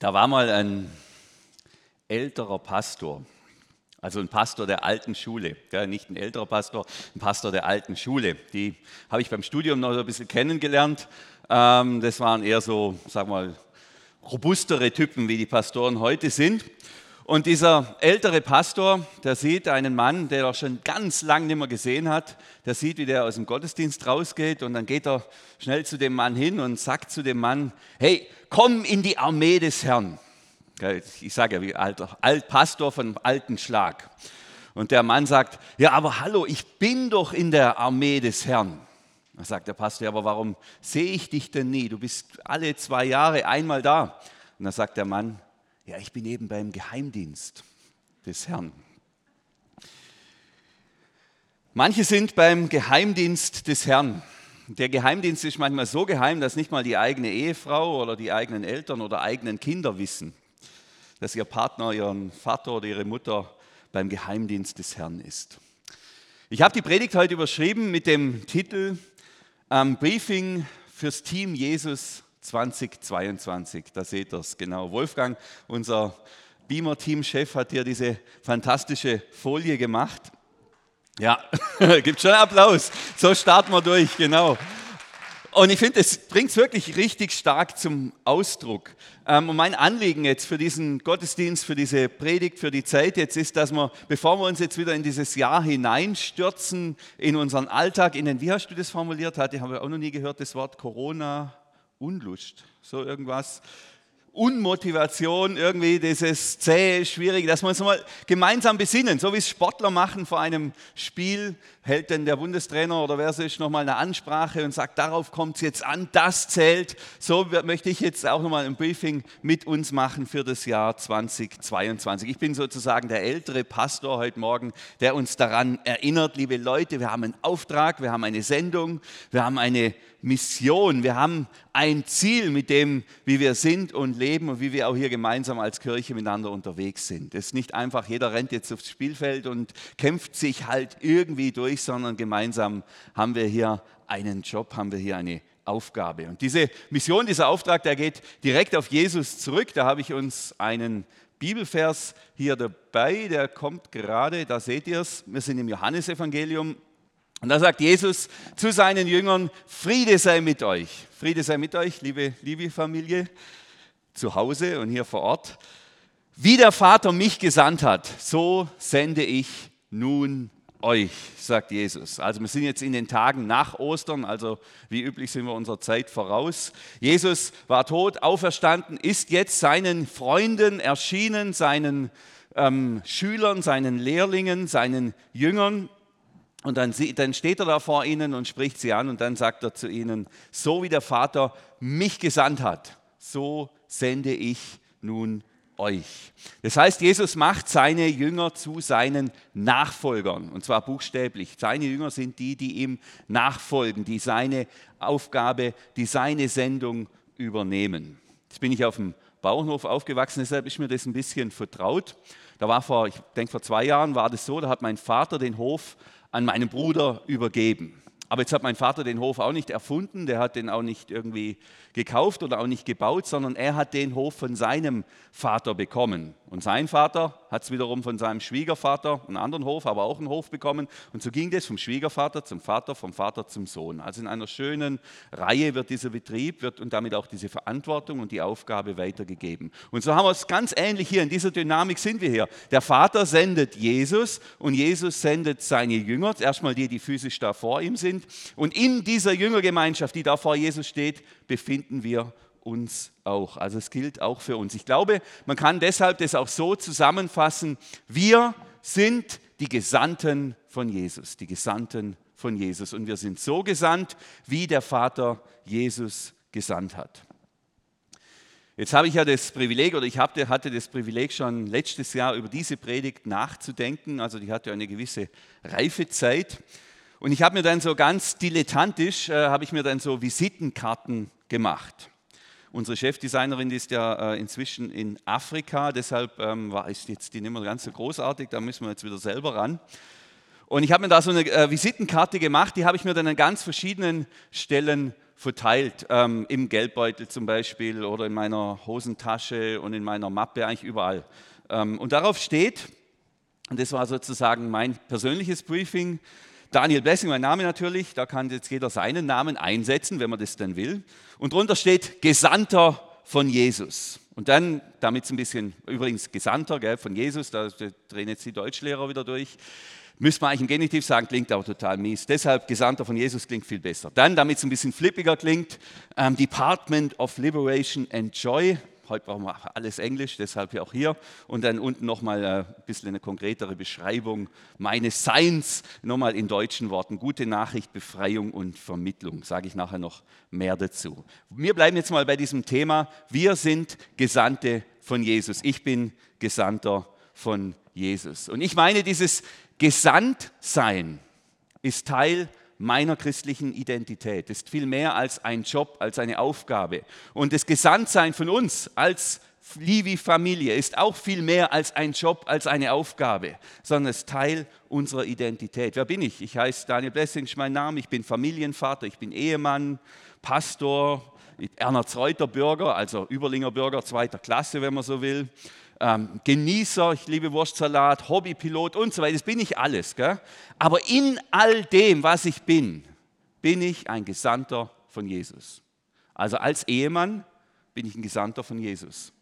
Da war mal ein älterer Pastor, also ein Pastor der alten Schule, ja, nicht ein älterer Pastor, ein Pastor der alten Schule. Die habe ich beim Studium noch ein bisschen kennengelernt. Ähm, das waren eher so, sag mal, robustere Typen, wie die Pastoren heute sind. Und dieser ältere Pastor, der sieht einen Mann, der er schon ganz lang nicht mehr gesehen hat, der sieht, wie der aus dem Gottesdienst rausgeht und dann geht er schnell zu dem Mann hin und sagt zu dem Mann, hey, komm in die Armee des Herrn. Ich sage ja wie alter Altpastor von alten Schlag. Und der Mann sagt, ja, aber hallo, ich bin doch in der Armee des Herrn. Dann sagt der Pastor, ja, aber warum sehe ich dich denn nie? Du bist alle zwei Jahre einmal da. Und dann sagt der Mann, ja, ich bin eben beim Geheimdienst des Herrn. Manche sind beim Geheimdienst des Herrn. Der Geheimdienst ist manchmal so geheim, dass nicht mal die eigene Ehefrau oder die eigenen Eltern oder eigenen Kinder wissen, dass ihr Partner, ihren Vater oder ihre Mutter beim Geheimdienst des Herrn ist. Ich habe die Predigt heute überschrieben mit dem Titel ähm, Briefing fürs Team Jesus 2022. Da seht ihr es genau. Wolfgang, unser Beamer-Team-Chef, hat hier diese fantastische Folie gemacht. Ja, gibt schon Applaus. So starten wir durch, genau. Und ich finde, es bringt es wirklich richtig stark zum Ausdruck. Ähm, und mein Anliegen jetzt für diesen Gottesdienst, für diese Predigt, für die Zeit jetzt ist, dass wir, bevor wir uns jetzt wieder in dieses Jahr hineinstürzen, in unseren Alltag, in den, wie hast du das formuliert? Hatte, habe ich auch noch nie gehört, das Wort Corona, Unlust, so irgendwas. Unmotivation, irgendwie dieses zähe, schwierige, dass wir uns mal gemeinsam besinnen, so wie es Sportler machen vor einem Spiel, hält denn der Bundestrainer oder wer es ist nochmal eine Ansprache und sagt, darauf kommt es jetzt an, das zählt. So möchte ich jetzt auch nochmal ein Briefing mit uns machen für das Jahr 2022. Ich bin sozusagen der ältere Pastor heute Morgen, der uns daran erinnert, liebe Leute, wir haben einen Auftrag, wir haben eine Sendung, wir haben eine Mission, wir haben ein Ziel mit dem, wie wir sind und leben und wie wir auch hier gemeinsam als Kirche miteinander unterwegs sind. Es ist nicht einfach, jeder rennt jetzt aufs Spielfeld und kämpft sich halt irgendwie durch, sondern gemeinsam haben wir hier einen Job, haben wir hier eine Aufgabe. Und diese Mission, dieser Auftrag, der geht direkt auf Jesus zurück. Da habe ich uns einen Bibelvers hier dabei, der kommt gerade, da seht ihr es, wir sind im Johannesevangelium und da sagt Jesus zu seinen Jüngern, Friede sei mit euch. Friede sei mit euch, liebe, liebe Familie, zu Hause und hier vor Ort. Wie der Vater mich gesandt hat, so sende ich nun euch, sagt Jesus. Also wir sind jetzt in den Tagen nach Ostern, also wie üblich sind wir unserer Zeit voraus. Jesus war tot, auferstanden, ist jetzt seinen Freunden erschienen, seinen ähm, Schülern, seinen Lehrlingen, seinen Jüngern und dann, dann steht er da vor ihnen und spricht sie an und dann sagt er zu ihnen, so wie der Vater mich gesandt hat, so sende ich nun euch. Das heißt, Jesus macht seine Jünger zu seinen Nachfolgern und zwar buchstäblich. Seine Jünger sind die, die ihm nachfolgen, die seine Aufgabe, die seine Sendung übernehmen. Jetzt bin ich auf dem Bauernhof aufgewachsen, deshalb ist mir das ein bisschen vertraut. Da war vor, ich denke vor zwei Jahren war das so, da hat mein Vater den Hof an meinen Bruder übergeben. Aber jetzt hat mein Vater den Hof auch nicht erfunden, der hat den auch nicht irgendwie gekauft oder auch nicht gebaut, sondern er hat den Hof von seinem Vater bekommen. Und sein Vater hat es wiederum von seinem Schwiegervater, einen anderen Hof, aber auch einen Hof bekommen. Und so ging das vom Schwiegervater zum Vater, vom Vater zum Sohn. Also in einer schönen Reihe wird dieser Betrieb wird und damit auch diese Verantwortung und die Aufgabe weitergegeben. Und so haben wir es ganz ähnlich hier. In dieser Dynamik sind wir hier. Der Vater sendet Jesus und Jesus sendet seine Jünger, erstmal die, die physisch da vor ihm sind. Und in dieser Jüngergemeinschaft, die da vor Jesus steht, befinden wir uns auch. Also es gilt auch für uns. Ich glaube, man kann deshalb das auch so zusammenfassen, wir sind die Gesandten von Jesus, die Gesandten von Jesus. Und wir sind so gesandt, wie der Vater Jesus gesandt hat. Jetzt habe ich ja das Privileg, oder ich hatte das Privileg schon letztes Jahr über diese Predigt nachzudenken. Also die hatte eine gewisse Reifezeit. Und ich habe mir dann so ganz dilettantisch, äh, habe ich mir dann so Visitenkarten gemacht. Unsere Chefdesignerin ist ja äh, inzwischen in Afrika, deshalb ähm, war ist jetzt die nicht mehr ganz so großartig, da müssen wir jetzt wieder selber ran. Und ich habe mir da so eine äh, Visitenkarte gemacht, die habe ich mir dann an ganz verschiedenen Stellen verteilt, ähm, im Geldbeutel zum Beispiel oder in meiner Hosentasche und in meiner Mappe, eigentlich überall. Ähm, und darauf steht, und das war sozusagen mein persönliches Briefing, Daniel Blessing, mein Name natürlich, da kann jetzt jeder seinen Namen einsetzen, wenn man das denn will. Und drunter steht Gesandter von Jesus. Und dann, damit es ein bisschen, übrigens Gesandter gell, von Jesus, da drehen jetzt die Deutschlehrer wieder durch. Müsste man eigentlich im Genitiv sagen, klingt aber total mies. Deshalb Gesandter von Jesus klingt viel besser. Dann, damit es ein bisschen flippiger klingt, ähm, Department of Liberation and Joy. Heute brauchen wir alles Englisch, deshalb auch hier. Und dann unten nochmal äh, ein bisschen eine konkretere Beschreibung meines Seins, nochmal in deutschen Worten. Gute Nachricht, Befreiung und Vermittlung. Sage ich nachher noch mehr dazu. Wir bleiben jetzt mal bei diesem Thema. Wir sind Gesandte von Jesus. Ich bin Gesandter von Jesus. Und ich meine, dieses Gesandtsein ist Teil meiner christlichen Identität, ist viel mehr als ein Job, als eine Aufgabe. Und das Gesandtsein von uns als Livi-Familie ist auch viel mehr als ein Job, als eine Aufgabe, sondern es ist Teil unserer Identität. Wer bin ich? Ich heiße Daniel Blessing, ist mein Name. Ich bin Familienvater, ich bin Ehemann, Pastor, Ernst Reuter Bürger, also Überlinger Bürger zweiter Klasse, wenn man so will ähm, Genießer, ich liebe Wurstsalat, Hobbypilot und so weiter. Das bin ich alles. Gell? Aber in all dem, was ich bin, bin ich ein Gesandter von Jesus. Also als Ehemann bin ich ein Gesandter von Jesus.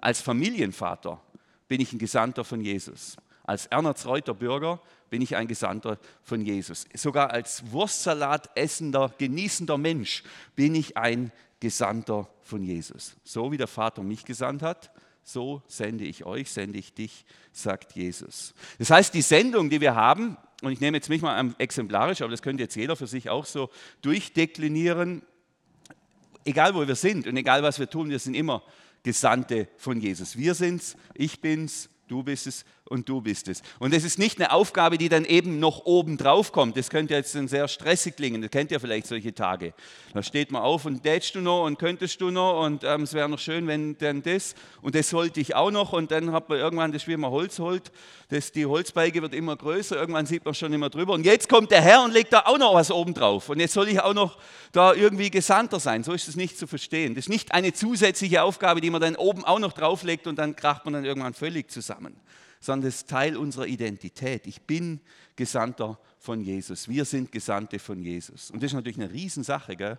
Als Familienvater bin ich ein Gesandter von Jesus. Als Ernst Reuter Bürger bin ich ein Gesandter von Jesus. Sogar als Wurstsalat essender, genießender Mensch bin ich ein Gesandter von Jesus. So wie der Vater mich gesandt hat, so sende ich euch, sende ich dich, sagt Jesus. Das heißt, die Sendung, die wir haben, und ich nehme jetzt mich mal exemplarisch, aber das könnte jetzt jeder für sich auch so durchdeklinieren, egal wo wir sind und egal was wir tun, wir sind immer Gesandte von Jesus. Wir sind's, ich bin's, du bist es und du bist es. Und es ist nicht eine Aufgabe, die dann eben noch oben drauf kommt. Das könnte jetzt sehr stressig klingen. Das kennt ihr vielleicht solche Tage. Da steht man auf und tätst du noch und könntest du noch und ähm, es wäre noch schön, wenn dann das und das sollte ich auch noch und dann hat man irgendwann das, wie man Holz holt, das, die Holzbeige wird immer größer, irgendwann sieht man schon immer drüber und jetzt kommt der Herr und legt da auch noch was oben drauf und jetzt soll ich auch noch da irgendwie Gesandter sein. So ist es nicht zu verstehen. Das ist nicht eine zusätzliche Aufgabe, die man dann oben auch noch drauflegt und dann kracht man dann irgendwann völlig zusammen sondern es ist Teil unserer Identität. Ich bin Gesandter von Jesus. Wir sind Gesandte von Jesus. Und das ist natürlich eine Riesensache, gell?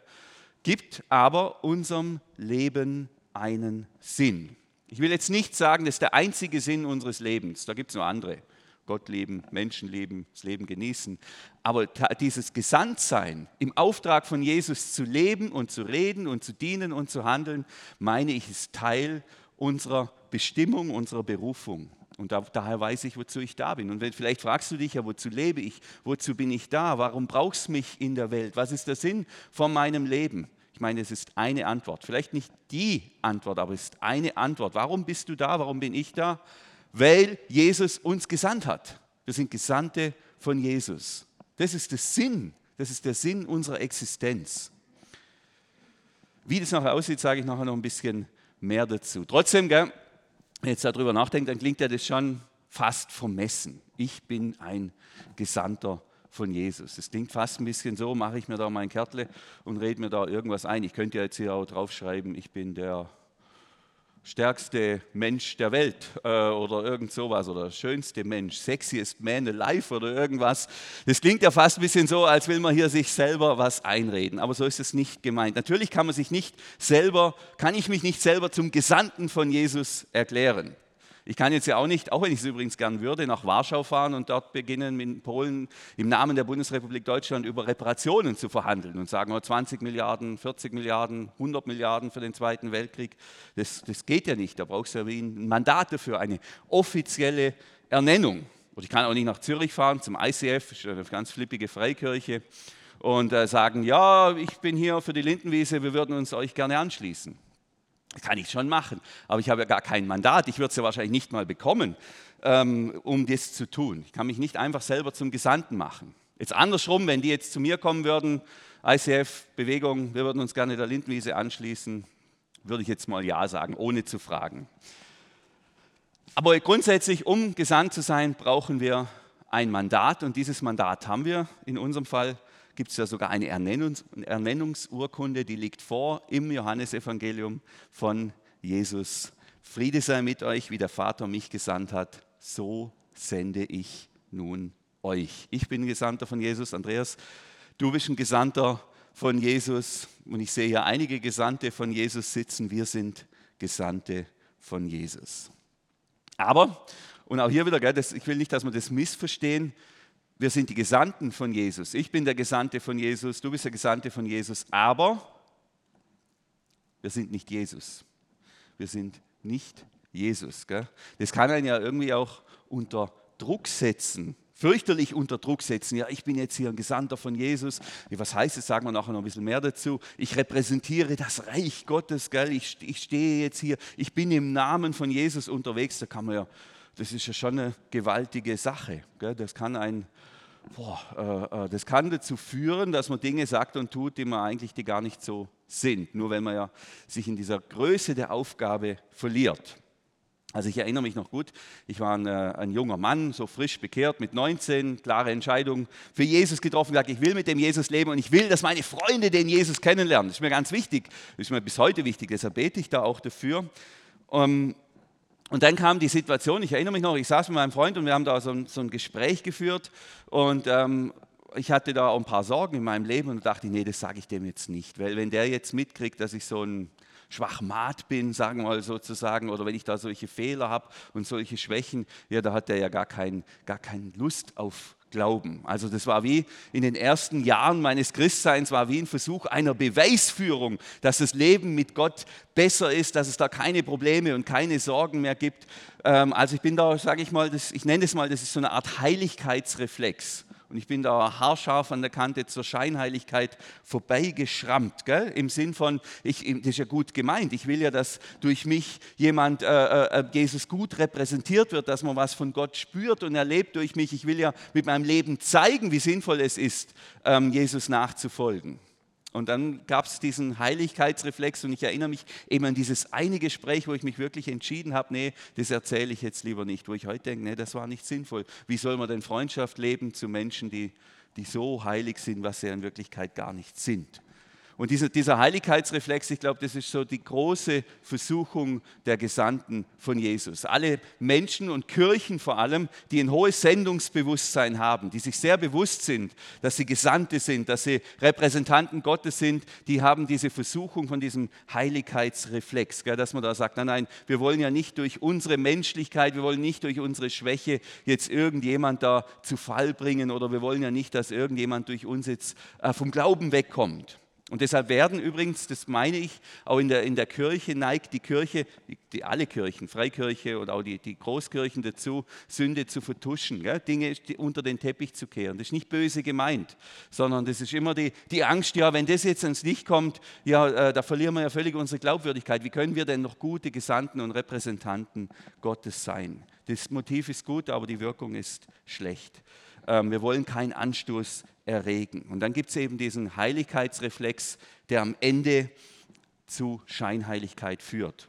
gibt aber unserem Leben einen Sinn. Ich will jetzt nicht sagen, das ist der einzige Sinn unseres Lebens. Da gibt es noch andere. Gott lieben, Menschen lieben, das Leben genießen. Aber dieses Gesandtsein, im Auftrag von Jesus zu leben und zu reden und zu dienen und zu handeln, meine ich, ist Teil unserer Bestimmung, unserer Berufung. Und da, daher weiß ich, wozu ich da bin. Und wenn, vielleicht fragst du dich ja, wozu lebe ich? Wozu bin ich da? Warum brauchst du mich in der Welt? Was ist der Sinn von meinem Leben? Ich meine, es ist eine Antwort. Vielleicht nicht die Antwort, aber es ist eine Antwort. Warum bist du da? Warum bin ich da? Weil Jesus uns gesandt hat. Wir sind Gesandte von Jesus. Das ist der Sinn. Das ist der Sinn unserer Existenz. Wie das nachher aussieht, sage ich nachher noch ein bisschen mehr dazu. Trotzdem, gell, jetzt darüber nachdenkt, dann klingt ja das schon fast vermessen. Ich bin ein Gesandter von Jesus. Das klingt fast ein bisschen so, mache ich mir da mein Kärtle und rede mir da irgendwas ein. Ich könnte ja jetzt hier auch draufschreiben, ich bin der stärkste Mensch der Welt äh, oder irgend sowas oder schönste Mensch, sexiest man alive oder irgendwas. Das klingt ja fast ein bisschen so, als will man hier sich selber was einreden, aber so ist es nicht gemeint. Natürlich kann man sich nicht selber, kann ich mich nicht selber zum Gesandten von Jesus erklären. Ich kann jetzt ja auch nicht, auch wenn ich es übrigens gern würde, nach Warschau fahren und dort beginnen, in Polen im Namen der Bundesrepublik Deutschland über Reparationen zu verhandeln und sagen, oh, 20 Milliarden, 40 Milliarden, 100 Milliarden für den Zweiten Weltkrieg. Das, das geht ja nicht. Da brauchst du ja ein Mandat dafür, eine offizielle Ernennung. Und ich kann auch nicht nach Zürich fahren zum ICF, das ist eine ganz flippige Freikirche, und äh, sagen, ja, ich bin hier für die Lindenwiese, wir würden uns euch gerne anschließen. Das kann ich schon machen, aber ich habe ja gar kein Mandat. Ich würde es ja wahrscheinlich nicht mal bekommen, ähm, um das zu tun. Ich kann mich nicht einfach selber zum Gesandten machen. Jetzt andersrum, wenn die jetzt zu mir kommen würden, ICF-Bewegung, wir würden uns gerne der Lindwiese anschließen, würde ich jetzt mal Ja sagen, ohne zu fragen. Aber grundsätzlich, um gesandt zu sein, brauchen wir ein Mandat und dieses Mandat haben wir in unserem Fall gibt es ja sogar eine Ernennungs Ernennungsurkunde, die liegt vor im Johannesevangelium von Jesus. Friede sei mit euch, wie der Vater mich gesandt hat, so sende ich nun euch. Ich bin Gesandter von Jesus, Andreas, du bist ein Gesandter von Jesus und ich sehe hier einige Gesandte von Jesus sitzen. Wir sind Gesandte von Jesus. Aber, und auch hier wieder, ich will nicht, dass wir das missverstehen, wir sind die Gesandten von Jesus. Ich bin der Gesandte von Jesus, du bist der Gesandte von Jesus, aber wir sind nicht Jesus. Wir sind nicht Jesus. Gell? Das kann einen ja irgendwie auch unter Druck setzen, fürchterlich unter Druck setzen. Ja, ich bin jetzt hier ein Gesandter von Jesus. Was heißt es? Sagen wir nachher noch ein bisschen mehr dazu. Ich repräsentiere das Reich Gottes. Gell? Ich, ich stehe jetzt hier. Ich bin im Namen von Jesus unterwegs. Da kann man ja, das ist ja schon eine gewaltige Sache. Gell? Das kann ein boah, äh, äh, das kann dazu führen, dass man Dinge sagt und tut, die man eigentlich die gar nicht so sind, nur wenn man ja sich in dieser Größe der Aufgabe verliert. Also ich erinnere mich noch gut, ich war ein, äh, ein, junger Mann, so frisch bekehrt, mit 19, klare Entscheidung für Jesus getroffen, gesagt, ich will mit dem Jesus leben und ich will, dass meine Freunde den Jesus kennenlernen. Das ist mir ganz wichtig, das ist mir bis heute wichtig, deshalb bete ich da auch dafür. Ähm, und dann kam die Situation, ich erinnere mich noch, ich saß mit meinem Freund und wir haben da so ein, so ein Gespräch geführt und ähm, ich hatte da auch ein paar Sorgen in meinem Leben und dachte, nee, das sage ich dem jetzt nicht, weil wenn der jetzt mitkriegt, dass ich so ein Schwachmat bin, sagen wir mal sozusagen, oder wenn ich da solche Fehler habe und solche Schwächen, ja, da hat der ja gar, kein, gar keine Lust auf Glauben. Also das war wie in den ersten Jahren meines Christseins, war wie ein Versuch einer Beweisführung, dass das Leben mit Gott besser ist, dass es da keine Probleme und keine Sorgen mehr gibt. Ähm, also ich bin da, sage ich mal, das, ich nenne es mal, das ist so eine Art Heiligkeitsreflex. Und ich bin da haarscharf an der Kante zur Scheinheiligkeit vorbeigeschrammt. Gell? Im Sinn von, ich, das ist ja gut gemeint, ich will ja, dass durch mich jemand, äh, äh, äh, Jesus gut repräsentiert wird, dass man was von Gott spürt und erlebt durch mich. Ich will ja mit meinem Leben zeigen, wie sinnvoll es ist, ähm, Jesus nachzufolgen. Und dann gab es diesen Heiligkeitsreflex und ich erinnere mich eben an dieses eine Gespräch, wo ich mich wirklich entschieden habe, nee, das erzähle ich jetzt lieber nicht, wo ich heute denke, nee, das war nicht sinnvoll. Wie soll man denn Freundschaft leben zu Menschen, die, die so heilig sind, was sie in Wirklichkeit gar nicht sind? Und dieser, dieser Heiligkeitsreflex, ich glaube, das ist so die große Versuchung der Gesandten von Jesus. Alle Menschen und Kirchen vor allem, die ein hohes Sendungsbewusstsein haben, die sich sehr bewusst sind, dass sie Gesandte sind, dass sie Repräsentanten Gottes sind, die haben diese Versuchung von diesem Heiligkeitsreflex, gell, dass man da sagt, nein, nein, wir wollen ja nicht durch unsere Menschlichkeit, wir wollen nicht durch unsere Schwäche jetzt irgendjemand da zu Fall bringen oder wir wollen ja nicht, dass irgendjemand durch uns jetzt äh, vom Glauben wegkommt. Und deshalb werden übrigens, das meine ich, auch in der, in der Kirche neigt die Kirche, die, alle Kirchen, Freikirche und auch die, die Großkirchen dazu, Sünde zu vertuschen, gell? Dinge unter den Teppich zu kehren. Das ist nicht böse gemeint, sondern das ist immer die, die Angst, ja, wenn das jetzt ans Licht kommt, ja, äh, da verlieren wir ja völlig unsere Glaubwürdigkeit. Wie können wir denn noch gute Gesandten und Repräsentanten Gottes sein? Das Motiv ist gut, aber die Wirkung ist schlecht. Ähm, wir wollen keinen Anstoß erregen. Und dann gibt es eben diesen Heiligkeitsreflex, der am Ende zu Scheinheiligkeit führt.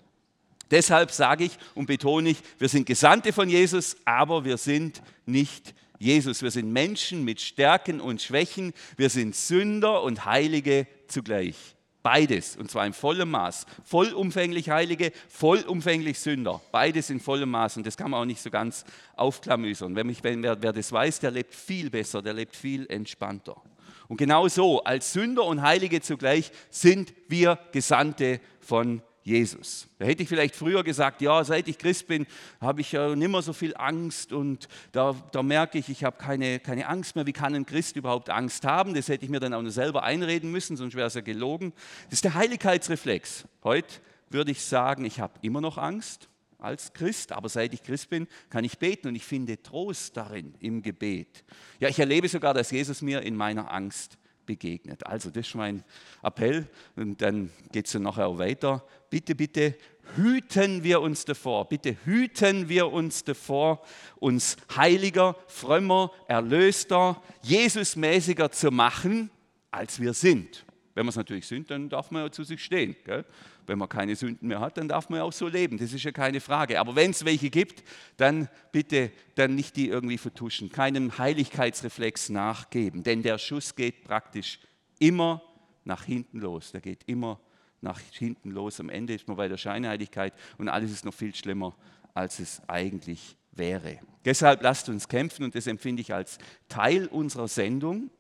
Deshalb sage ich und betone ich, wir sind Gesandte von Jesus, aber wir sind nicht Jesus. Wir sind Menschen mit Stärken und Schwächen. Wir sind Sünder und Heilige zugleich. Beides, und zwar in vollem Maß. Vollumfänglich Heilige, vollumfänglich Sünder. Beides in vollem Maß. Und das kann man auch nicht so ganz aufklamüsern. Wenn mich, wenn, wer, wer das weiß, der lebt viel besser, der lebt viel entspannter. Und genau so, als Sünder und Heilige zugleich, sind wir Gesandte von Jesus. Da hätte ich vielleicht früher gesagt, ja, seit ich Christ bin, habe ich ja nicht mehr so viel Angst und da, da merke ich, ich habe keine, keine Angst mehr. Wie kann ein Christ überhaupt Angst haben? Das hätte ich mir dann auch nur selber einreden müssen, sonst wäre es ja gelogen. Das ist der Heiligkeitsreflex. Heute würde ich sagen, ich habe immer noch Angst als Christ, aber seit ich Christ bin, kann ich beten und ich finde Trost darin im Gebet. Ja, ich erlebe sogar, dass Jesus mir in meiner Angst begegnet. Also das ist mein Appell und dann geht es dann nachher auch weiter. Bitte, bitte hüten wir uns davor, bitte hüten wir uns davor, uns heiliger, frömmer, erlöster, Jesusmäßiger zu machen, als wir sind. Wenn wir es natürlich sind, dann darf man ja zu sich stehen. Gell? Wenn man keine Sünden mehr hat, dann darf man ja auch so leben. Das ist ja keine Frage. Aber wenn es welche gibt, dann bitte dann nicht die irgendwie vertuschen, keinem Heiligkeitsreflex nachgeben. Denn der Schuss geht praktisch immer nach hinten los. Der geht immer nach hinten los. Am Ende ist man bei der Scheinheiligkeit und alles ist noch viel schlimmer, als es eigentlich wäre. Deshalb lasst uns kämpfen und das empfinde ich als Teil unserer Sendung,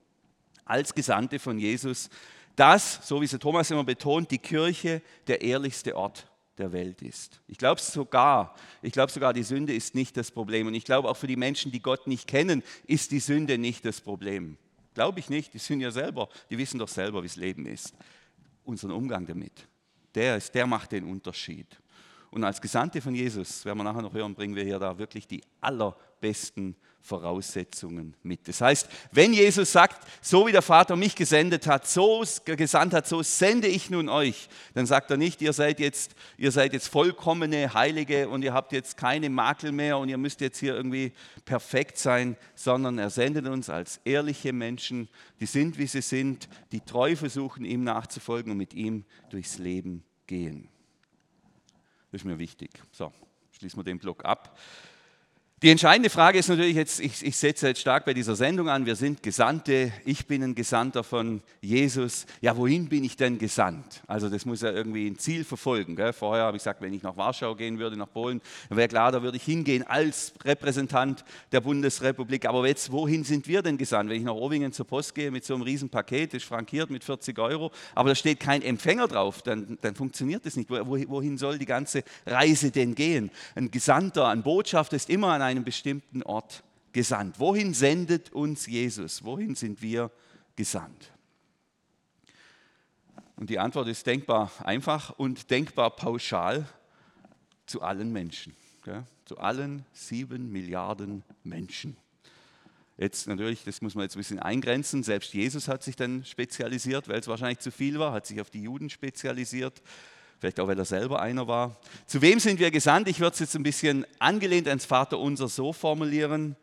als Gesandte von Jesus, dass, so wie es Thomas immer betont, die Kirche der ehrlichste Ort der Welt ist. Ich glaube sogar, ich glaube sogar, die Sünde ist nicht das Problem. Und ich glaube auch für die Menschen, die Gott nicht kennen, ist die Sünde nicht das Problem. Glaube ich nicht, die sind ja selber, die wissen doch selber, wie das Leben ist. Unseren Umgang damit, der, ist, der macht den Unterschied. Und als Gesandte von Jesus, werden wir nachher noch hören, bringen wir hier da wirklich die allerbesten Voraussetzungen mit. Das heißt, wenn Jesus sagt, so wie der Vater mich gesendet hat, so gesandt hat, so sende ich nun euch, dann sagt er nicht, ihr seid jetzt, ihr seid jetzt vollkommene Heilige und ihr habt jetzt keine Makel mehr und ihr müsst jetzt hier irgendwie perfekt sein, sondern er sendet uns als ehrliche Menschen, die sind, wie sie sind, die treu versuchen, ihm nachzufolgen und mit ihm durchs Leben gehen. Das ist mir wichtig. So, schließen wir den Block ab. Die entscheidende Frage ist natürlich jetzt, ich, ich, setze jetzt stark bei dieser Sendung an, wir sind Gesandte, ich bin ein Gesandter von Jesus. Ja, wohin bin ich denn gesandt? Also das muss ja irgendwie ein Ziel verfolgen. Gell? Vorher habe ich gesagt, wenn ich nach Warschau gehen würde, nach Polen, dann wäre klar, da würde ich hingehen als Repräsentant der Bundesrepublik. Aber jetzt, wohin sind wir denn gesandt? Wenn ich nach Owingen zur Post gehe mit so einem riesen Paket, das ist frankiert mit 40 Euro, aber da steht kein Empfänger drauf, dann, dann funktioniert das nicht. Wohin soll die ganze Reise denn gehen? Ein Gesandter, ein Botschafter ist immer an einem bestimmten Ort gesandt. Wohin sendet uns Jesus? Wohin sind wir gesandt? Und die Antwort ist denkbar einfach und denkbar pauschal zu allen Menschen. Gell? Zu allen sieben Milliarden Menschen. Jetzt natürlich, das muss man jetzt ein bisschen eingrenzen. Selbst Jesus hat sich dann spezialisiert, weil es wahrscheinlich zu viel war, hat sich auf die Juden spezialisiert vielleicht auch, weil er selber einer war. Zu wem sind wir gesandt? Ich würde es jetzt ein bisschen angelehnt ans Vaterunser so formulieren.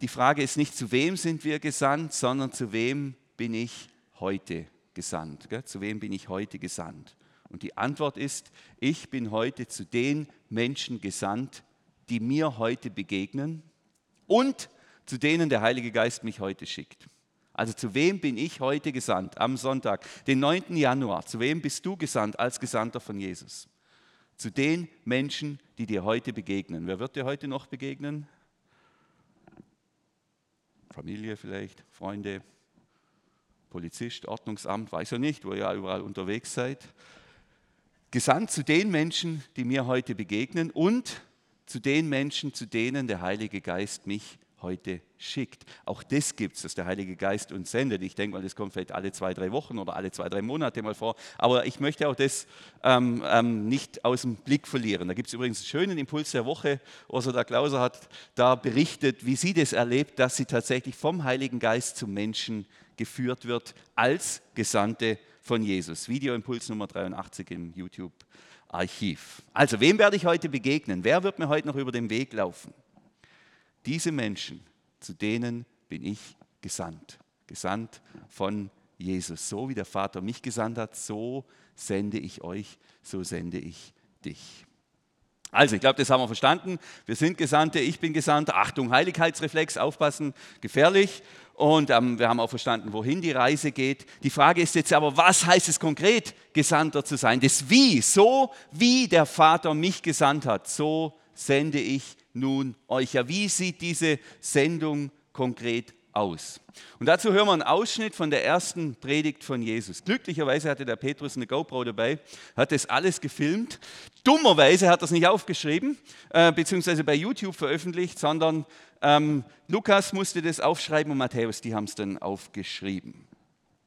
Die Frage ist nicht, zu wem sind wir gesandt, sondern zu wem bin ich heute gesandt? Zu wem bin ich heute gesandt? Und die Antwort ist, ich bin heute zu den Menschen gesandt, die mir heute begegnen und zu denen der Heilige Geist mich heute schickt. Also zu wem bin ich heute gesandt am Sonntag, den 9. Januar? Zu wem bist du gesandt als Gesandter von Jesus? Zu den Menschen, die dir heute begegnen. Wer wird dir heute noch begegnen? Familie vielleicht, Freunde, Polizist, Ordnungsamt, weiß er nicht, wo ihr ja überall unterwegs seid. Gesandt zu den Menschen, die mir heute begegnen und zu den Menschen, zu denen der Heilige Geist mich heute schickt. Auch das gibt es, dass der Heilige Geist uns sendet. Ich denke mal, das kommt vielleicht alle zwei, drei Wochen oder alle zwei, drei Monate mal vor. Aber ich möchte auch das ähm, ähm, nicht aus dem Blick verlieren. Da gibt es übrigens einen schönen Impuls der Woche. Ursula Klauser hat da berichtet, wie sie das erlebt, dass sie tatsächlich vom Heiligen Geist zum Menschen geführt wird als Gesandte von Jesus. Videoimpuls Nummer 83 im YouTube-Archiv. Also, wem werde ich heute begegnen? Wer wird mir heute noch über den Weg laufen? Diese Menschen, zu denen bin ich gesandt. Gesandt von Jesus. So wie der Vater mich gesandt hat, so sende ich euch, so sende ich dich. Also, ich glaube, das haben wir verstanden. Wir sind Gesandte, ich bin Gesandter. Achtung, Heiligkeitsreflex, aufpassen, gefährlich. Und ähm, wir haben auch verstanden, wohin die Reise geht. Die Frage ist jetzt aber, was heißt es konkret, Gesandter zu sein? Das Wie, so wie der Vater mich gesandt hat, so sende ich nun euch. Ja, wie sieht diese Sendung konkret aus? Und dazu hören wir einen Ausschnitt von der ersten Predigt von Jesus. Glücklicherweise hatte der Petrus eine GoPro dabei, hat das alles gefilmt. Dummerweise hat er es nicht aufgeschrieben, äh, beziehungsweise bei YouTube veröffentlicht, sondern ähm, Lukas musste das aufschreiben und Matthäus, die haben es dann aufgeschrieben.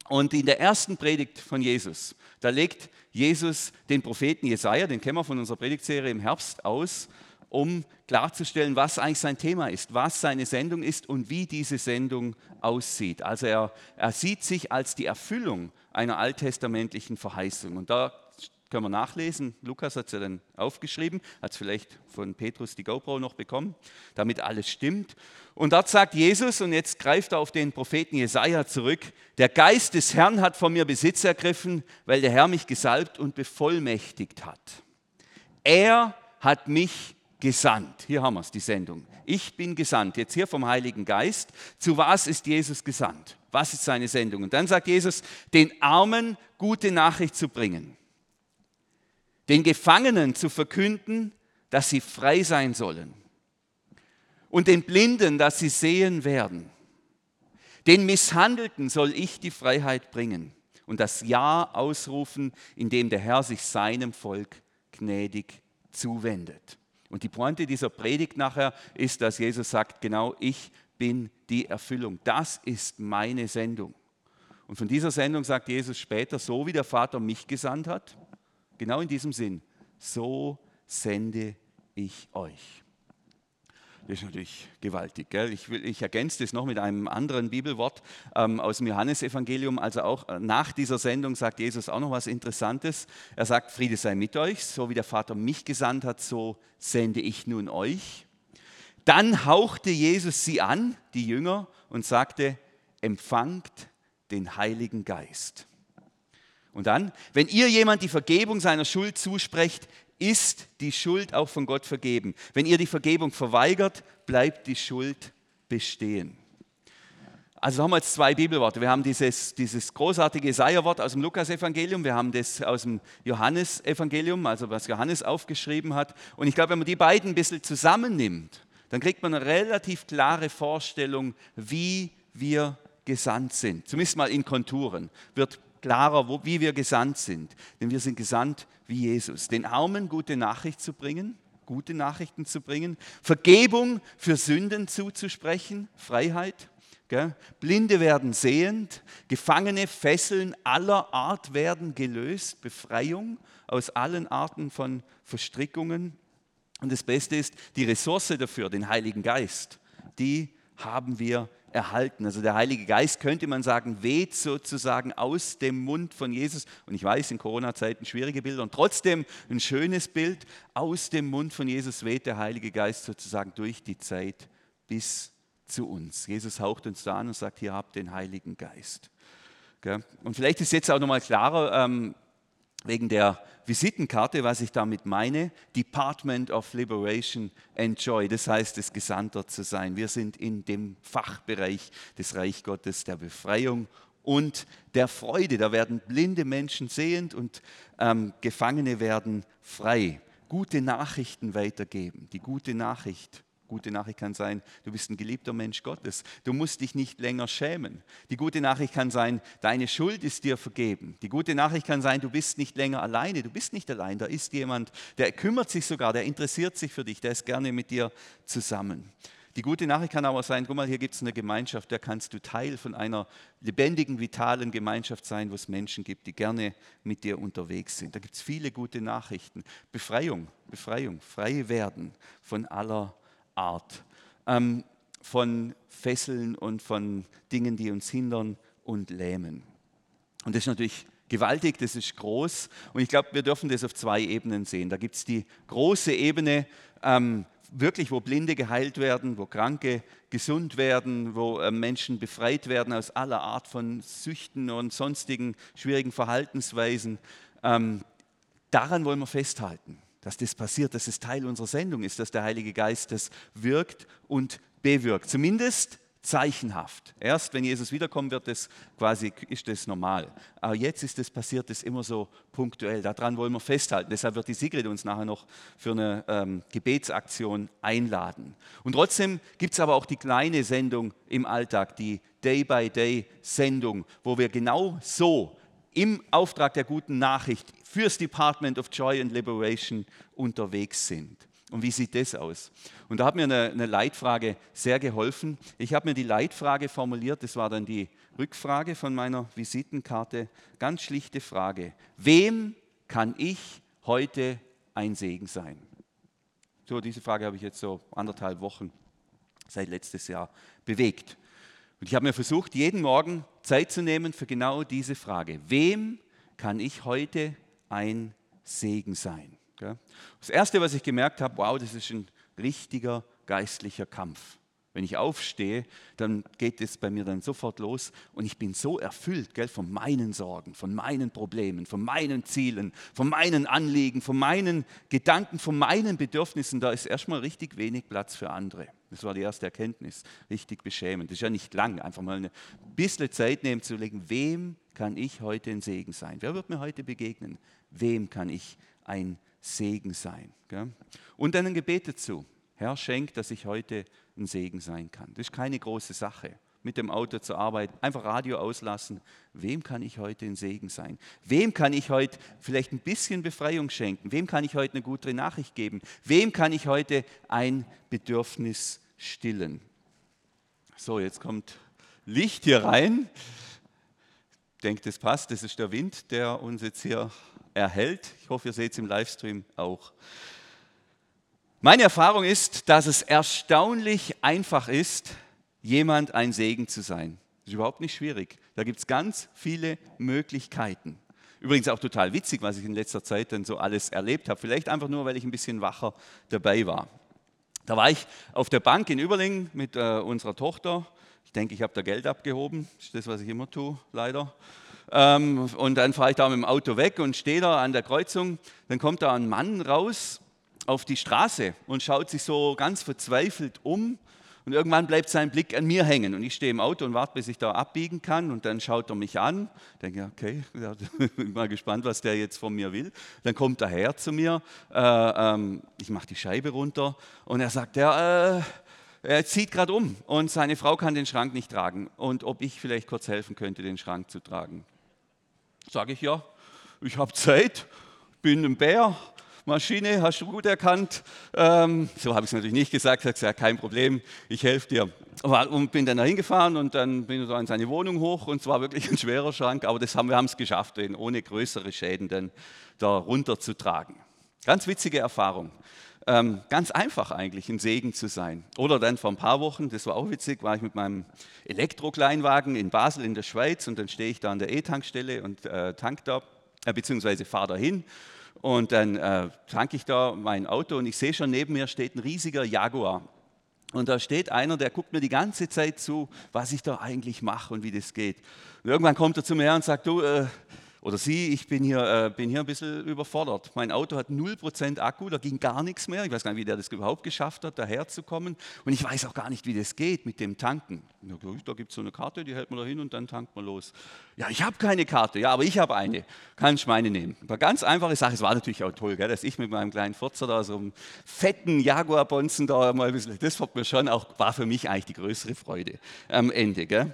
Und in der ersten Predigt von Jesus, da legt Jesus den Propheten Jesaja, den kennen wir von unserer Predigtserie im Herbst, aus um klarzustellen, was eigentlich sein Thema ist, was seine Sendung ist und wie diese Sendung aussieht. Also er, er sieht sich als die Erfüllung einer alttestamentlichen Verheißung. Und da können wir nachlesen. Lukas hat es ja dann aufgeschrieben, hat es vielleicht von Petrus die GoPro noch bekommen, damit alles stimmt. Und dort sagt Jesus, und jetzt greift er auf den Propheten Jesaja zurück: Der Geist des Herrn hat von mir Besitz ergriffen, weil der Herr mich gesalbt und bevollmächtigt hat. Er hat mich gesandt. Hier haben wir es, die Sendung. Ich bin gesandt. Jetzt hier vom Heiligen Geist. Zu was ist Jesus gesandt? Was ist seine Sendung? Und dann sagt Jesus, den Armen gute Nachricht zu bringen, den Gefangenen zu verkünden, dass sie frei sein sollen und den Blinden, dass sie sehen werden. Den Misshandelten soll ich die Freiheit bringen und das Ja ausrufen, indem der Herr sich seinem Volk gnädig zuwendet. Und die Pointe dieser Predigt nachher ist, dass Jesus sagt, genau ich bin die Erfüllung. Das ist meine Sendung. Und von dieser Sendung sagt Jesus später, so wie der Vater mich gesandt hat, genau in diesem Sinn, so sende ich euch. Das ist natürlich gewaltig. Gell? Ich, will, ich ergänze das noch mit einem anderen Bibelwort ähm, aus dem Johannesevangelium. Also auch äh, nach dieser Sendung sagt Jesus auch noch was Interessantes. Er sagt, Friede sei mit euch, so wie der Vater mich gesandt hat, so sende ich nun euch. Dann hauchte Jesus sie an, die Jünger, und sagte, empfangt den Heiligen Geist. Und dann, wenn ihr jemand die Vergebung seiner Schuld zusprecht, ist die Schuld auch von Gott vergeben. Wenn ihr die Vergebung verweigert, bleibt die Schuld bestehen. Also haben wir jetzt zwei Bibelworte. Wir haben dieses, dieses großartige Jesaja-Wort aus dem Lukas-Evangelium, wir haben das aus dem Johannes-Evangelium, also was Johannes aufgeschrieben hat. Und ich glaube, wenn man die beiden ein bisschen zusammennimmt, dann kriegt man eine relativ klare Vorstellung, wie wir gesandt sind. Zumindest mal in Konturen wird klarer, wo, wie wir gesandt sind. Denn wir sind gesandt wie Jesus. Den Armen gute Nachricht zu bringen, gute Nachrichten zu bringen, Vergebung für Sünden zuzusprechen, Freiheit. Blinde werden sehend, Gefangene, Fesseln aller Art werden gelöst, Befreiung aus allen Arten von Verstrickungen. Und das Beste ist, die Ressource dafür, den Heiligen Geist, die haben wir erhalten. Also der Heilige Geist, könnte man sagen, weht sozusagen aus dem Mund von Jesus. Und ich weiß, in Corona-Zeiten schwierige Bilder und trotzdem ein schönes Bild. Aus dem Mund von Jesus weht der Heilige Geist sozusagen durch die Zeit bis zu uns. Jesus haucht uns da an und sagt, hier habt den Heiligen Geist. Und vielleicht ist jetzt auch nochmal klarer, ähm, wegen der Visitenkarte, was ich damit meine, Department of Liberation and Joy, das heißt es Gesandter zu sein. Wir sind in dem Fachbereich des Reich Gottes der Befreiung und der Freude. Da werden blinde Menschen sehend und ähm, Gefangene werden frei. Gute Nachrichten weitergeben. Die gute Nachricht Gute Nachricht kann sein, du bist ein geliebter Mensch Gottes. Du musst dich nicht länger schämen. Die gute Nachricht kann sein, deine Schuld ist dir vergeben. Die gute Nachricht kann sein, du bist nicht länger alleine. Du bist nicht allein. Da ist jemand, der kümmert sich sogar, der interessiert sich für dich, der ist gerne mit dir zusammen. Die gute Nachricht kann aber sein, guck mal, hier gibt es eine Gemeinschaft, da kannst du Teil von einer lebendigen, vitalen Gemeinschaft sein, wo es Menschen gibt, die gerne mit dir unterwegs sind. Da gibt es viele gute Nachrichten. Befreiung, Befreiung, frei werden von aller Art ähm, von Fesseln und von Dingen, die uns hindern und lähmen. Und das ist natürlich gewaltig, das ist groß. Und ich glaube, wir dürfen das auf zwei Ebenen sehen. Da gibt es die große Ebene, ähm, wirklich, wo Blinde geheilt werden, wo Kranke gesund werden, wo äh, Menschen befreit werden aus aller Art von Süchten und sonstigen schwierigen Verhaltensweisen. Ähm, daran wollen wir festhalten dass das passiert, dass es Teil unserer Sendung ist, dass der Heilige Geist das wirkt und bewirkt. Zumindest zeichenhaft. Erst wenn Jesus wiederkommt, wird das quasi, ist das normal. Aber jetzt ist das passiert, das immer so punktuell. Daran wollen wir festhalten. Deshalb wird die Sigrid uns nachher noch für eine ähm, Gebetsaktion einladen. Und trotzdem gibt es aber auch die kleine Sendung im Alltag, die Day-by-Day-Sendung, wo wir genau so im Auftrag der guten Nachricht fürs Department of Joy and Liberation unterwegs sind. Und wie sieht das aus? Und da hat mir eine, eine Leitfrage sehr geholfen. Ich habe mir die Leitfrage formuliert, das war dann die Rückfrage von meiner Visitenkarte. Ganz schlichte Frage. Wem kann ich heute ein Segen sein? So, diese Frage habe ich jetzt so anderthalb Wochen seit letztes Jahr bewegt. Und ich habe mir versucht, jeden Morgen Zeit zu nehmen für genau diese Frage. Wem kann ich heute ein Segen sein. Das Erste, was ich gemerkt habe, wow, das ist ein richtiger geistlicher Kampf. Wenn ich aufstehe, dann geht es bei mir dann sofort los und ich bin so erfüllt gell, von meinen Sorgen, von meinen Problemen, von meinen Zielen, von meinen Anliegen, von meinen Gedanken, von meinen Bedürfnissen. Da ist erstmal richtig wenig Platz für andere. Das war die erste Erkenntnis. Richtig beschämend. Das ist ja nicht lang, einfach mal ein bisschen Zeit nehmen zu legen, wem kann ich heute ein Segen sein? Wer wird mir heute begegnen? Wem kann ich ein Segen sein? Gell? Und dann ein Gebet dazu. Herr, schenk, dass ich heute ein Segen sein kann. Das ist keine große Sache. Mit dem Auto zur Arbeit, einfach Radio auslassen. Wem kann ich heute ein Segen sein? Wem kann ich heute vielleicht ein bisschen Befreiung schenken? Wem kann ich heute eine gute Nachricht geben? Wem kann ich heute ein Bedürfnis stillen? So, jetzt kommt Licht hier rein. Ich denke, das passt. Das ist der Wind, der uns jetzt hier erhält. Ich hoffe, ihr seht es im Livestream auch. Meine Erfahrung ist, dass es erstaunlich einfach ist, jemand ein Segen zu sein. Das ist überhaupt nicht schwierig. Da gibt es ganz viele Möglichkeiten. Übrigens auch total witzig, was ich in letzter Zeit dann so alles erlebt habe. Vielleicht einfach nur, weil ich ein bisschen wacher dabei war. Da war ich auf der Bank in Überlingen mit äh, unserer Tochter. Ich denke, ich habe da Geld abgehoben. Das ist das, was ich immer tue, leider. Ähm, und dann fahre ich da mit dem Auto weg und stehe da an der Kreuzung. Dann kommt da ein Mann raus auf die Straße und schaut sich so ganz verzweifelt um. Und irgendwann bleibt sein Blick an mir hängen. Und ich stehe im Auto und warte, bis ich da abbiegen kann. Und dann schaut er mich an. Denke, okay, bin mal gespannt, was der jetzt von mir will. Dann kommt er her zu mir. Äh, ähm, ich mache die Scheibe runter. Und er sagt, ja, äh, er zieht gerade um. Und seine Frau kann den Schrank nicht tragen. Und ob ich vielleicht kurz helfen könnte, den Schrank zu tragen. Sage ich, ja, ich habe Zeit, bin ein Bär, Maschine, hast du gut erkannt. Ähm, so habe ich es natürlich nicht gesagt, ich habe gesagt, kein Problem, ich helfe dir. Und bin dann da hingefahren und dann bin ich da in seine Wohnung hoch und es war wirklich ein schwerer Schrank, aber das haben, wir haben es geschafft, den ohne größere Schäden dann da runterzutragen. Ganz witzige Erfahrung. Ähm, ganz einfach eigentlich, ein Segen zu sein. Oder dann vor ein paar Wochen, das war auch witzig, war ich mit meinem Elektrokleinwagen in Basel in der Schweiz und dann stehe ich da an der E-Tankstelle und äh, tank da, äh, beziehungsweise fahre da hin und dann äh, tanke ich da mein Auto und ich sehe schon, neben mir steht ein riesiger Jaguar. Und da steht einer, der guckt mir die ganze Zeit zu, was ich da eigentlich mache und wie das geht. Und irgendwann kommt er zu mir her und sagt, du, äh, oder sie, ich bin hier, äh, bin hier ein bisschen überfordert. Mein Auto hat 0% Akku, da ging gar nichts mehr. Ich weiß gar nicht, wie der das überhaupt geschafft hat, daherzukommen. Und ich weiß auch gar nicht, wie das geht mit dem Tanken. Da gibt es so eine Karte, die hält man da hin und dann tankt man los. Ja, ich habe keine Karte, ja, aber ich habe eine. Kann ich meine nehmen. Eine ganz einfache Sache. Es war natürlich auch toll, gell, dass ich mit meinem kleinen Furzer da so einem fetten Jaguar-Bonzen da mal ein bisschen, das hat mir schon auch, war für mich eigentlich die größere Freude am Ende. Gell.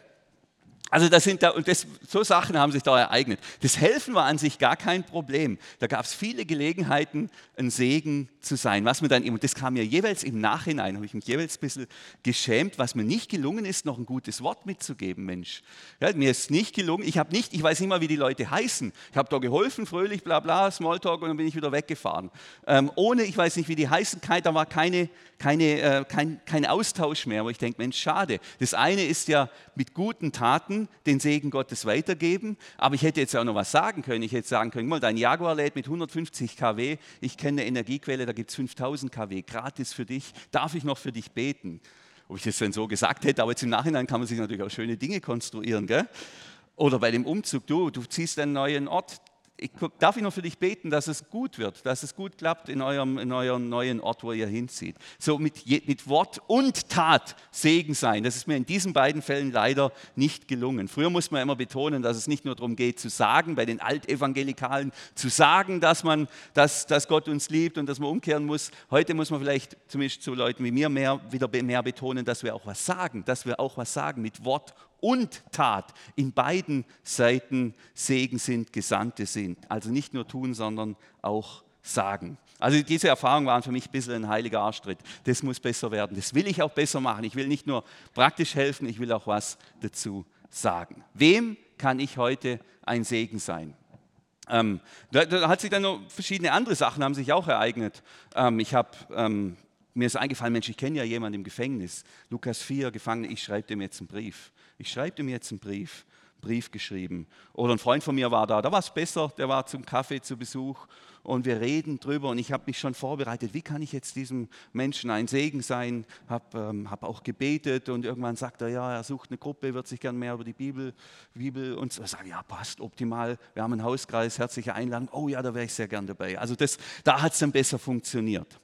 Also das sind da, und das, so Sachen haben sich da ereignet. Das Helfen war an sich gar kein Problem. Da gab es viele Gelegenheiten, ein Segen zu sein. Was mir dann, und das kam mir jeweils im Nachhinein, habe ich mich jeweils ein bisschen geschämt, was mir nicht gelungen ist, noch ein gutes Wort mitzugeben, Mensch. Ja, mir ist nicht gelungen, ich habe nicht, ich weiß nicht mal, wie die Leute heißen. Ich habe da geholfen, fröhlich, bla bla, Smalltalk und dann bin ich wieder weggefahren. Ähm, ohne, ich weiß nicht, wie die heißen, da war keine, keine, äh, kein, kein Austausch mehr. Aber ich denke, Mensch, schade. Das eine ist ja mit guten Taten, den Segen Gottes weitergeben. Aber ich hätte jetzt auch noch was sagen können. Ich hätte sagen können, mal, dein Jaguar lädt mit 150 kW. Ich kenne eine Energiequelle, da gibt es 5000 kW. Gratis für dich. Darf ich noch für dich beten? Ob ich das denn so gesagt hätte, aber jetzt im Nachhinein kann man sich natürlich auch schöne Dinge konstruieren. Gell? Oder bei dem Umzug, du, du ziehst einen neuen Ort, ich, darf ich noch für dich beten, dass es gut wird, dass es gut klappt in eurem, in eurem neuen Ort, wo ihr hinzieht. So mit, mit Wort und Tat Segen sein. Das ist mir in diesen beiden Fällen leider nicht gelungen. Früher muss man immer betonen, dass es nicht nur darum geht, zu sagen, bei den Altevangelikalen zu sagen, dass, man, dass, dass Gott uns liebt und dass man umkehren muss. Heute muss man vielleicht, zumindest zu Leuten wie mir, mehr, wieder mehr betonen, dass wir auch was sagen, dass wir auch was sagen mit Wort und Tat in beiden Seiten Segen sind, Gesandte sind. Also nicht nur tun, sondern auch sagen. Also diese Erfahrungen waren für mich ein bisschen ein heiliger Arschtritt. Das muss besser werden. Das will ich auch besser machen. Ich will nicht nur praktisch helfen, ich will auch was dazu sagen. Wem kann ich heute ein Segen sein? Ähm, da, da, hat sich dann noch verschiedene andere Sachen haben sich auch ereignet. Ähm, ich habe ähm, mir ist eingefallen, Mensch, ich kenne ja jemanden im Gefängnis. Lukas 4, Gefangene, ich schreibe dem jetzt einen Brief. Ich schreibe ihm jetzt einen Brief. Brief geschrieben. Oder ein Freund von mir war da, da war es besser, der war zum Kaffee zu Besuch und wir reden drüber und ich habe mich schon vorbereitet, wie kann ich jetzt diesem Menschen ein Segen sein, habe ähm, hab auch gebetet und irgendwann sagt er, ja, er sucht eine Gruppe, wird sich gern mehr über die Bibel, Bibel und so. Ich sage, ja, passt, optimal, wir haben einen Hauskreis, herzliche Einladung, oh ja, da wäre ich sehr gern dabei. Also das, da hat es dann besser funktioniert.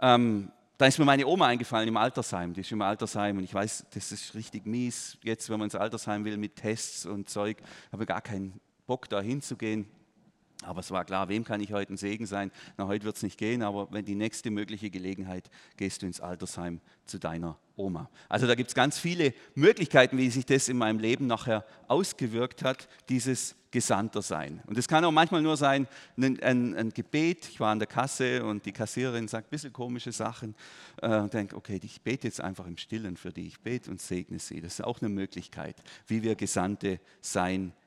Ähm, da ist mir meine Oma eingefallen im Altersheim. Die ist im Altersheim und ich weiß, das ist richtig mies. Jetzt, wenn man ins Altersheim will mit Tests und Zeug, habe ich gar keinen Bock, da hinzugehen. Aber es war klar, wem kann ich heute ein Segen sein? Na, heute wird es nicht gehen, aber wenn die nächste mögliche Gelegenheit, gehst du ins Altersheim zu deiner Oma. Also da gibt es ganz viele Möglichkeiten, wie sich das in meinem Leben nachher ausgewirkt hat, dieses Gesandter sein. Und es kann auch manchmal nur sein, ein, ein, ein, Gebet. Ich war an der Kasse und die Kassiererin sagt ein bisschen komische Sachen. Äh, und denke, okay, ich bete jetzt einfach im Stillen für die. Ich bete und segne sie. Das ist auch eine Möglichkeit, wie wir Gesandte sein können.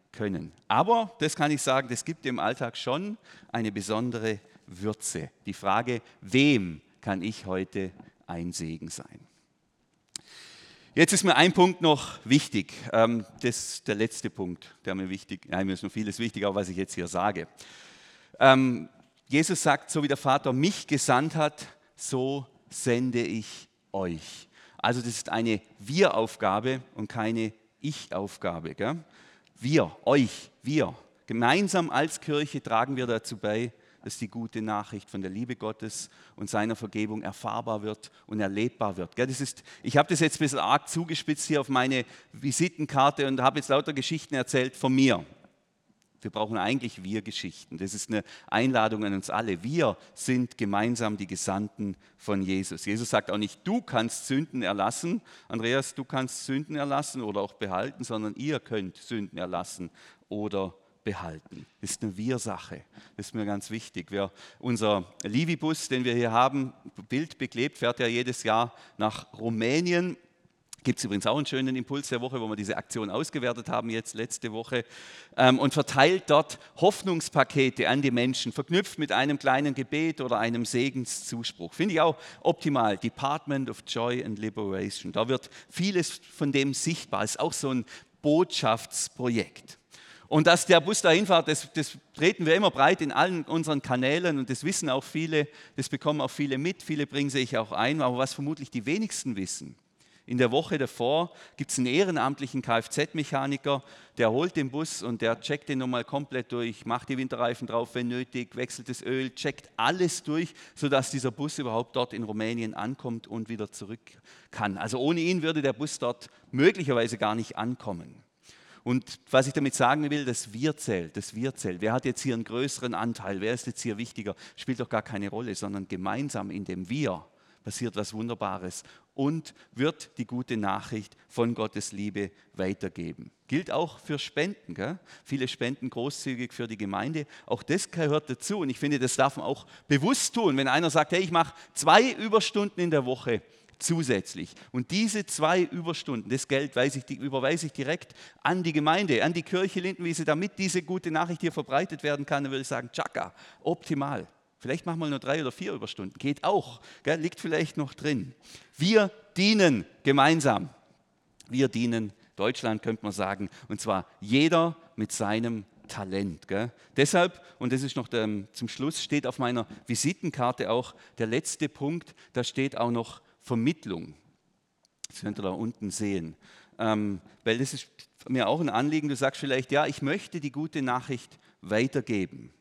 Aber, das kann ich sagen, das gibt im Alltag schon eine besondere Würze. Die Frage, wem kann ich heute ein Segen sein? Jetzt ist mir ein Punkt noch wichtig. Ähm, das ist der letzte Punkt, der mir wichtig ist. Nein, mir ist noch vieles wichtig, auch was ich jetzt hier sage. Ähm, Jesus sagt, so wie der Vater mich gesandt hat, so sende ich euch. Also das ist eine Wir-Aufgabe und keine Ich-Aufgabe. Wir, euch, wir. Gemeinsam als Kirche tragen wir dazu bei, dass die gute Nachricht von der Liebe Gottes und seiner Vergebung erfahrbar wird und erlebbar wird. Das ist, ich habe das jetzt ein bisschen arg zugespitzt hier auf meine Visitenkarte und habe jetzt lauter Geschichten erzählt von mir. Wir brauchen eigentlich Wir-Geschichten. Das ist eine Einladung an uns alle. Wir sind gemeinsam die Gesandten von Jesus. Jesus sagt auch nicht, du kannst Sünden erlassen, Andreas, du kannst Sünden erlassen oder auch behalten, sondern ihr könnt Sünden erlassen oder behalten. Das ist eine Wir-Sache. Das ist mir ganz wichtig. Wir, unser Livi-Bus, den wir hier haben, bildbeklebt, fährt ja jedes Jahr nach Rumänien Gibt es übrigens auch einen schönen Impuls der Woche, wo wir diese Aktion ausgewertet haben, jetzt letzte Woche, ähm, und verteilt dort Hoffnungspakete an die Menschen, verknüpft mit einem kleinen Gebet oder einem Segenszuspruch. Finde ich auch optimal. Department of Joy and Liberation. Da wird vieles von dem sichtbar. Ist auch so ein Botschaftsprojekt. Und dass der Bus dahin fährt, das, das, treten wir immer breit in allen unseren Kanälen und das wissen auch viele, das bekommen auch viele mit, viele bringen sich auch ein, aber was vermutlich die wenigsten wissen, in der Woche davor gibt es einen ehrenamtlichen Kfz-Mechaniker, der holt den Bus und der checkt den nochmal komplett durch, macht die Winterreifen drauf, wenn nötig, wechselt das Öl, checkt alles durch, sodass dieser Bus überhaupt dort in Rumänien ankommt und wieder zurück kann. Also ohne ihn würde der Bus dort möglicherweise gar nicht ankommen. Und was ich damit sagen will, das Wir zählt, das Wir zählt. Wer hat jetzt hier einen größeren Anteil? Wer ist jetzt hier wichtiger? Spielt doch gar keine Rolle, sondern gemeinsam in dem Wir passiert was Wunderbares und wird die gute Nachricht von Gottes Liebe weitergeben. Gilt auch für Spenden. Gell? Viele spenden großzügig für die Gemeinde. Auch das gehört dazu. Und ich finde, das darf man auch bewusst tun. Wenn einer sagt, hey, ich mache zwei Überstunden in der Woche zusätzlich. Und diese zwei Überstunden, das Geld ich, überweise ich direkt an die Gemeinde, an die Kirche Lindenwiese, damit diese gute Nachricht hier verbreitet werden kann, dann würde ich sagen, tschakka, optimal. Vielleicht machen wir nur drei oder vier Überstunden. Geht auch. Gell? Liegt vielleicht noch drin. Wir dienen gemeinsam. Wir dienen Deutschland, könnte man sagen. Und zwar jeder mit seinem Talent. Gell? Deshalb, und das ist noch der, zum Schluss, steht auf meiner Visitenkarte auch der letzte Punkt, da steht auch noch Vermittlung. Das könnt ihr da unten sehen. Ähm, weil das ist mir auch ein Anliegen. Du sagst vielleicht, ja, ich möchte die gute Nachricht weitergeben.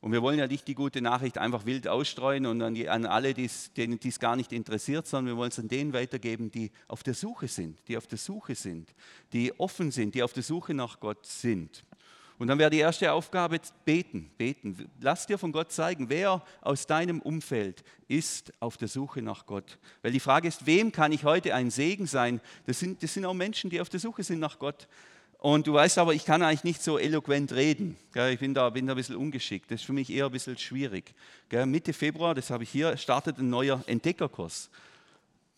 Und wir wollen ja nicht die gute Nachricht einfach wild ausstreuen und an, die, an alle, die's, denen dies gar nicht interessiert, sondern wir wollen es an denen weitergeben, die auf der Suche sind, die auf der Suche sind, die offen sind, die auf der Suche nach Gott sind. Und dann wäre die erste Aufgabe beten, beten. Lass dir von Gott zeigen, wer aus deinem Umfeld ist auf der Suche nach Gott. Weil die Frage ist, wem kann ich heute ein Segen sein? Das sind, das sind auch Menschen, die auf der Suche sind nach Gott. Und du weißt aber, ich kann eigentlich nicht so eloquent reden. Ich bin da, bin da ein bisschen ungeschickt. Das ist für mich eher ein bisschen schwierig. Mitte Februar, das habe ich hier, startet ein neuer Entdeckerkurs.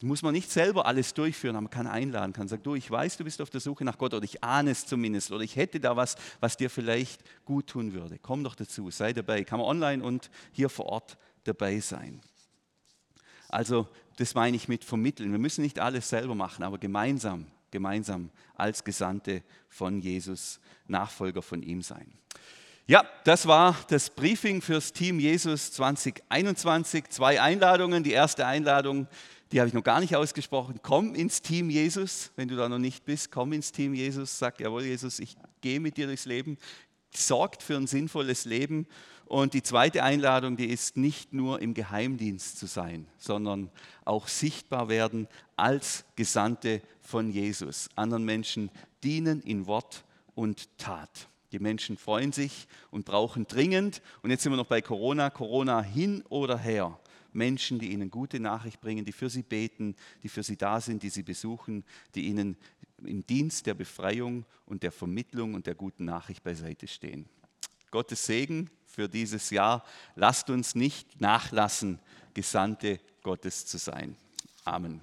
Da muss man nicht selber alles durchführen, aber man kann einladen, kann sagen, du, ich weiß, du bist auf der Suche nach Gott oder ich ahne es zumindest oder ich hätte da was, was dir vielleicht gut tun würde. Komm doch dazu, sei dabei. Kann man online und hier vor Ort dabei sein. Also das meine ich mit vermitteln. Wir müssen nicht alles selber machen, aber gemeinsam gemeinsam als Gesandte von Jesus, Nachfolger von ihm sein. Ja, das war das Briefing fürs Team Jesus 2021. Zwei Einladungen. Die erste Einladung, die habe ich noch gar nicht ausgesprochen. Komm ins Team Jesus. Wenn du da noch nicht bist, komm ins Team Jesus. Sag, jawohl, Jesus, ich gehe mit dir durchs Leben. Sorgt für ein sinnvolles Leben. Und die zweite Einladung, die ist nicht nur im Geheimdienst zu sein, sondern auch sichtbar werden als Gesandte von Jesus. Anderen Menschen dienen in Wort und Tat. Die Menschen freuen sich und brauchen dringend, und jetzt sind wir noch bei Corona, Corona hin oder her, Menschen, die ihnen gute Nachricht bringen, die für sie beten, die für sie da sind, die sie besuchen, die ihnen im Dienst der Befreiung und der Vermittlung und der guten Nachricht beiseite stehen. Gottes Segen für dieses Jahr. Lasst uns nicht nachlassen, Gesandte Gottes zu sein. Amen.